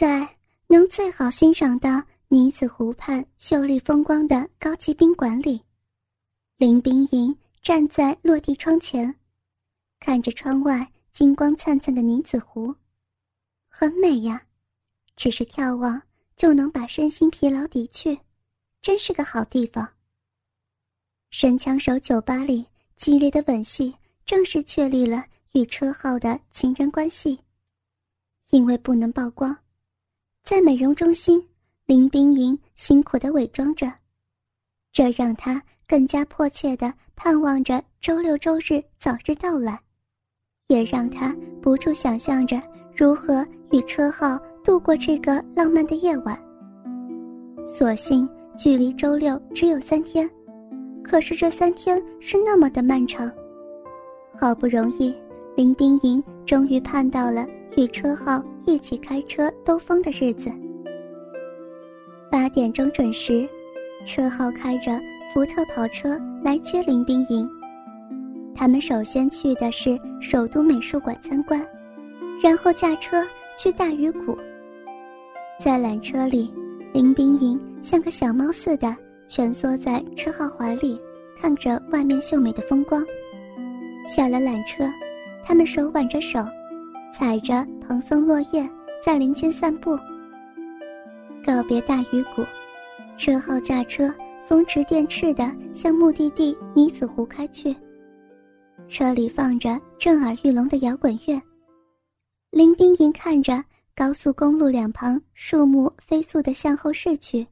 在能最好欣赏到女子湖畔秀丽风光的高级宾馆里，林冰莹站在落地窗前，看着窗外金光灿灿的女子湖，很美呀。只是眺望就能把身心疲劳抵去，真是个好地方。神枪手酒吧里激烈的吻戏，正式确立了与车浩的情人关系。因为不能曝光，在美容中心，林冰莹辛苦的伪装着，这让她更加迫切的盼望着周六周日早日到来，也让她不住想象着。如何与车浩度过这个浪漫的夜晚？所幸距离周六只有三天，可是这三天是那么的漫长。好不容易，林冰莹终于盼到了与车浩一起开车兜风的日子。八点钟准时，车浩开着福特跑车来接林冰莹。他们首先去的是首都美术馆参观。然后驾车去大鱼谷。在缆车里，林冰莹像个小猫似的蜷缩在车浩怀里，看着外面秀美的风光。下了缆车，他们手挽着手，踩着蓬松落叶，在林间散步。告别大鱼谷，车后驾车风驰电掣地向目的地女子湖开去。车里放着震耳欲聋的摇滚乐。林冰莹看着高速公路两旁树木飞速地向后逝去，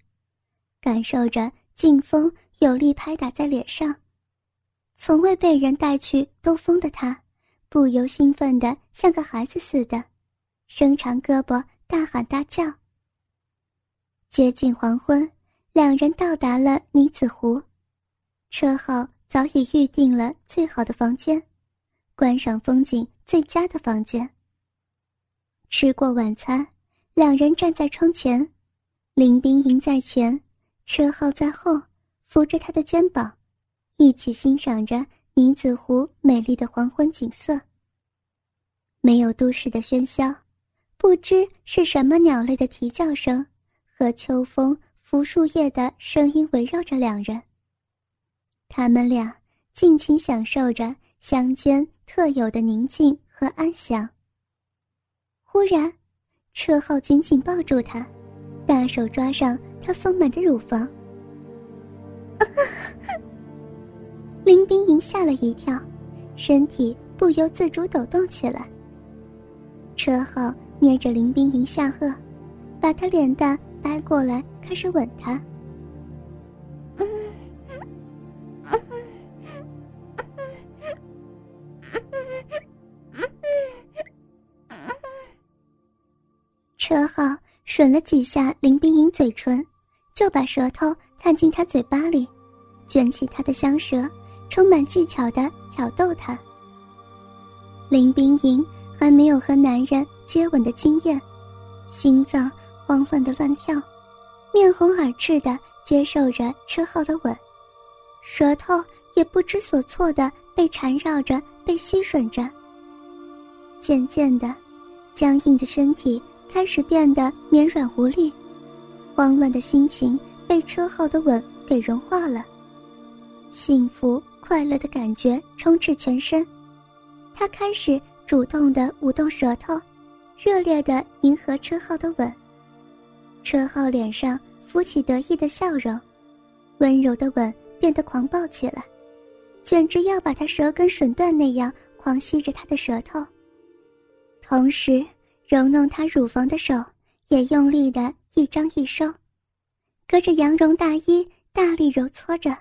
感受着劲风有力拍打在脸上。从未被人带去兜风的她，不由兴奋的像个孩子似的，伸长胳膊大喊大叫。接近黄昏，两人到达了女子湖，车号早已预定了最好的房间，观赏风景最佳的房间。吃过晚餐，两人站在窗前，林冰莹在前，车浩在后，扶着他的肩膀，一起欣赏着女子湖美丽的黄昏景色。没有都市的喧嚣，不知是什么鸟类的啼叫声和秋风拂树叶的声音围绕着两人。他们俩尽情享受着乡间特有的宁静和安详。忽然，车浩紧紧抱住他，大手抓上他丰满的乳房。林冰吓了一跳，身体不由自主抖动起来。车浩捏着林冰莹下颌，把她脸蛋掰过来，开始吻她。车浩吮了几下林冰莹嘴唇，就把舌头探进她嘴巴里，卷起她的香舌，充满技巧的挑逗他。林冰莹还没有和男人接吻的经验，心脏慌乱的乱跳，面红耳赤的接受着车浩的吻，舌头也不知所措的被缠绕着，被吸吮着。渐渐的，僵硬的身体。开始变得绵软无力，慌乱的心情被车浩的吻给融化了，幸福快乐的感觉充斥全身，他开始主动的舞动舌头，热烈的迎合车浩的吻。车浩脸上浮起得意的笑容，温柔的吻变得狂暴起来，简直要把他舌根吮断那样狂吸着他的舌头，同时。揉弄他乳房的手也用力的一张一收，隔着羊绒大衣大力揉搓着。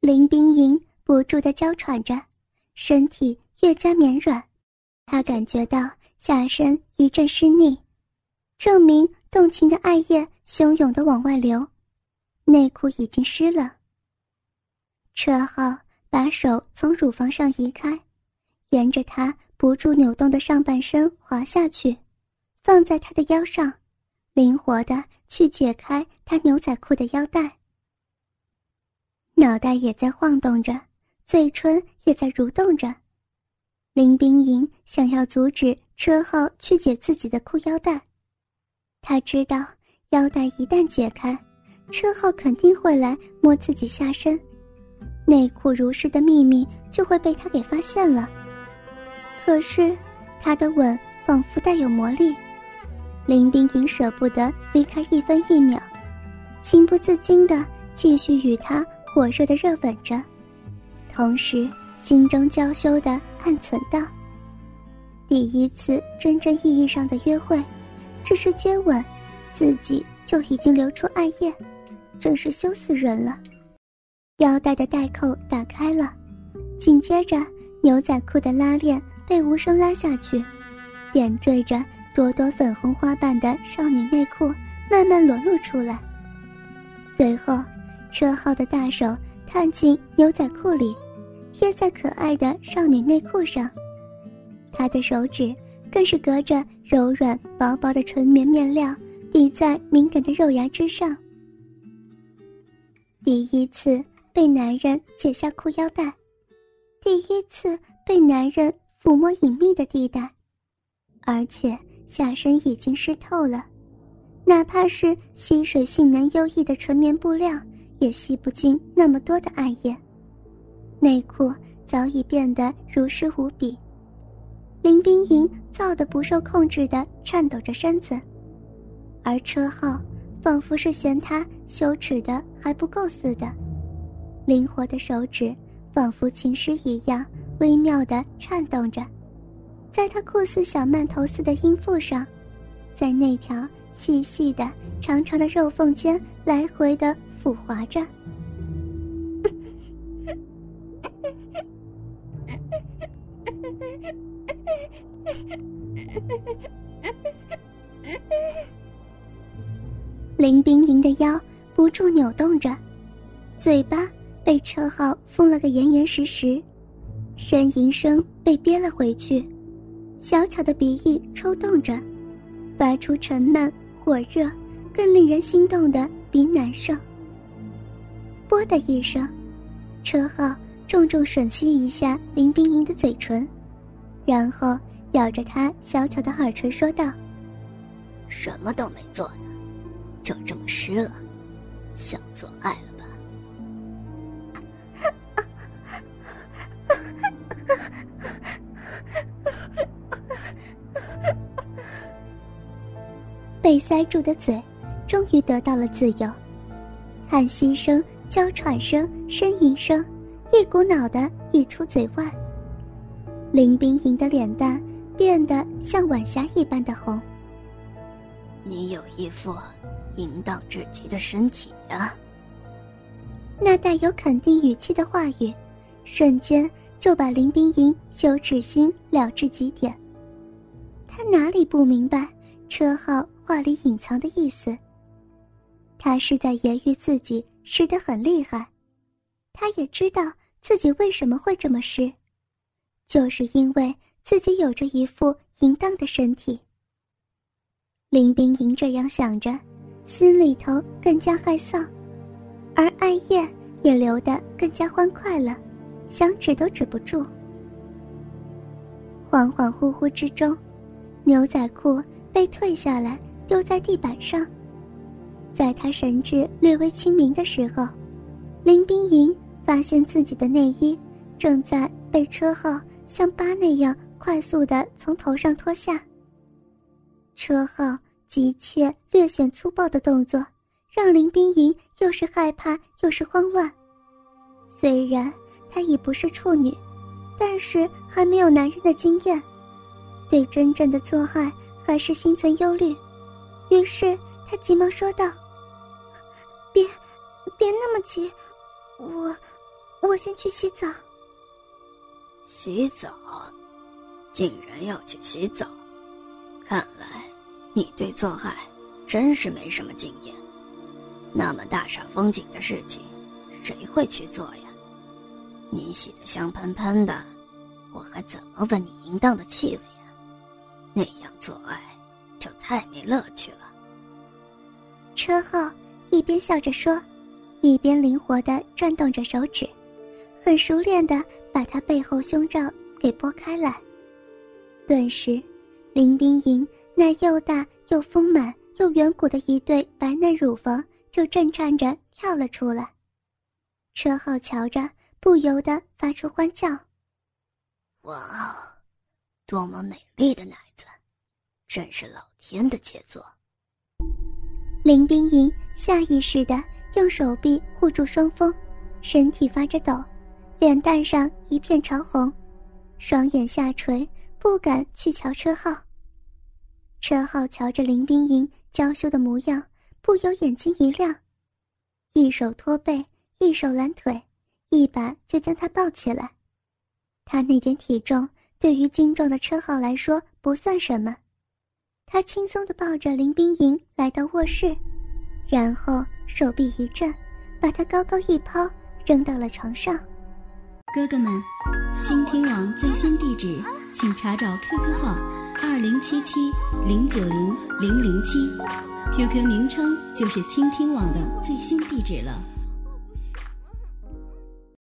林冰莹不住的娇喘着，身体越加绵软，她感觉到下身一阵湿腻。证明动情的爱液汹涌的往外流，内裤已经湿了。车浩把手从乳房上移开，沿着他不住扭动的上半身滑下去，放在他的腰上，灵活的去解开他牛仔裤的腰带，脑袋也在晃动着，嘴唇也在蠕动着。林冰莹想要阻止车浩去解自己的裤腰带，他知道腰带一旦解开，车浩肯定会来摸自己下身，内裤如湿的秘密就会被他给发现了。可是，他的吻仿佛带有魔力。林冰莹舍不得离开一分一秒，情不自禁地继续与他火热的热吻着，同时心中娇羞地暗存道：“第一次真正意义上的约会，只是接吻，自己就已经流出爱液，真是羞死人了。”腰带的带扣打开了，紧接着牛仔裤的拉链被无声拉下去，点缀着。朵朵粉红花瓣的少女内裤慢慢裸露出来，随后，车浩的大手探进牛仔裤里，贴在可爱的少女内裤上，他的手指更是隔着柔软薄薄的纯棉面料抵在敏感的肉芽之上。第一次被男人解下裤腰带，第一次被男人抚摸隐秘的地带，而且。下身已经湿透了，哪怕是吸水性能优异的纯棉布料，也吸不进那么多的艾叶。内裤早已变得如湿无比，林冰莹燥得不受控制的颤抖着身子，而车浩仿佛是嫌她羞耻的还不够似的，灵活的手指仿佛琴师一样微妙的颤动着。在他酷似小曼头似的阴腹上，在那条细细的、长长的肉缝间来回的抚滑着。林冰莹的腰不住扭动着，嘴巴被车号封了个严严实实，呻吟声被憋了回去。小巧的鼻翼抽动着，发出沉闷、火热、更令人心动的鼻喃声。啵的一声，车浩重重吮吸一下林冰莹的嘴唇，然后咬着她小巧的耳垂说道：“什么都没做呢，就这么湿了，想做爱被塞住的嘴，终于得到了自由。叹息声、娇喘声、呻吟声，一股脑的溢出嘴外。林冰莹的脸蛋变得像晚霞一般的红。你有一副淫荡至极的身体呀。那带有肯定语气的话语，瞬间就把林冰莹羞耻心了至极点。他哪里不明白车号？话里隐藏的意思。他是在揶揄自己湿得很厉害，他也知道自己为什么会这么湿，就是因为自己有着一副淫荡的身体。林冰莹这样想着，心里头更加害臊，而艾叶也流得更加欢快了，想止都止不住。恍恍惚惚之中，牛仔裤被退下来。丢在地板上，在他神志略微清明的时候，林冰莹发现自己的内衣正在被车号像疤那样快速的从头上脱下。车号急切、略显粗暴的动作，让林冰莹又是害怕又是慌乱。虽然她已不是处女，但是还没有男人的经验，对真正的做爱还是心存忧虑。于是他急忙说道：“别，别那么急，我，我先去洗澡。”洗澡，竟然要去洗澡，看来你对做爱真是没什么经验。那么大煞风景的事情，谁会去做呀？你洗得香喷喷的，我还怎么闻你淫荡的气味？那样做爱。就太没乐趣了。车后一边笑着说，一边灵活地转动着手指，很熟练地把他背后胸罩给拨开来。顿时，林冰莹那又大又丰满又圆鼓的一对白嫩乳房就震颤着跳了出来。车后瞧着，不由得发出欢叫：“哇哦，多么美丽的奶子，真是老天的杰作！”林冰莹下意识地用手臂护住双峰，身体发着抖，脸蛋上一片潮红，双眼下垂。不敢去瞧车号。车号瞧着林冰莹娇羞的模样，不由眼睛一亮，一手托背，一手揽腿，一把就将她抱起来。他那点体重对于精壮的车号来说不算什么，他轻松地抱着林冰莹来到卧室，然后手臂一震，把她高高一抛，扔到了床上。哥哥们，倾听网最新地址。请查找 QQ 号二零七七零九零零零七，QQ 名称就是倾听网的最新地址了。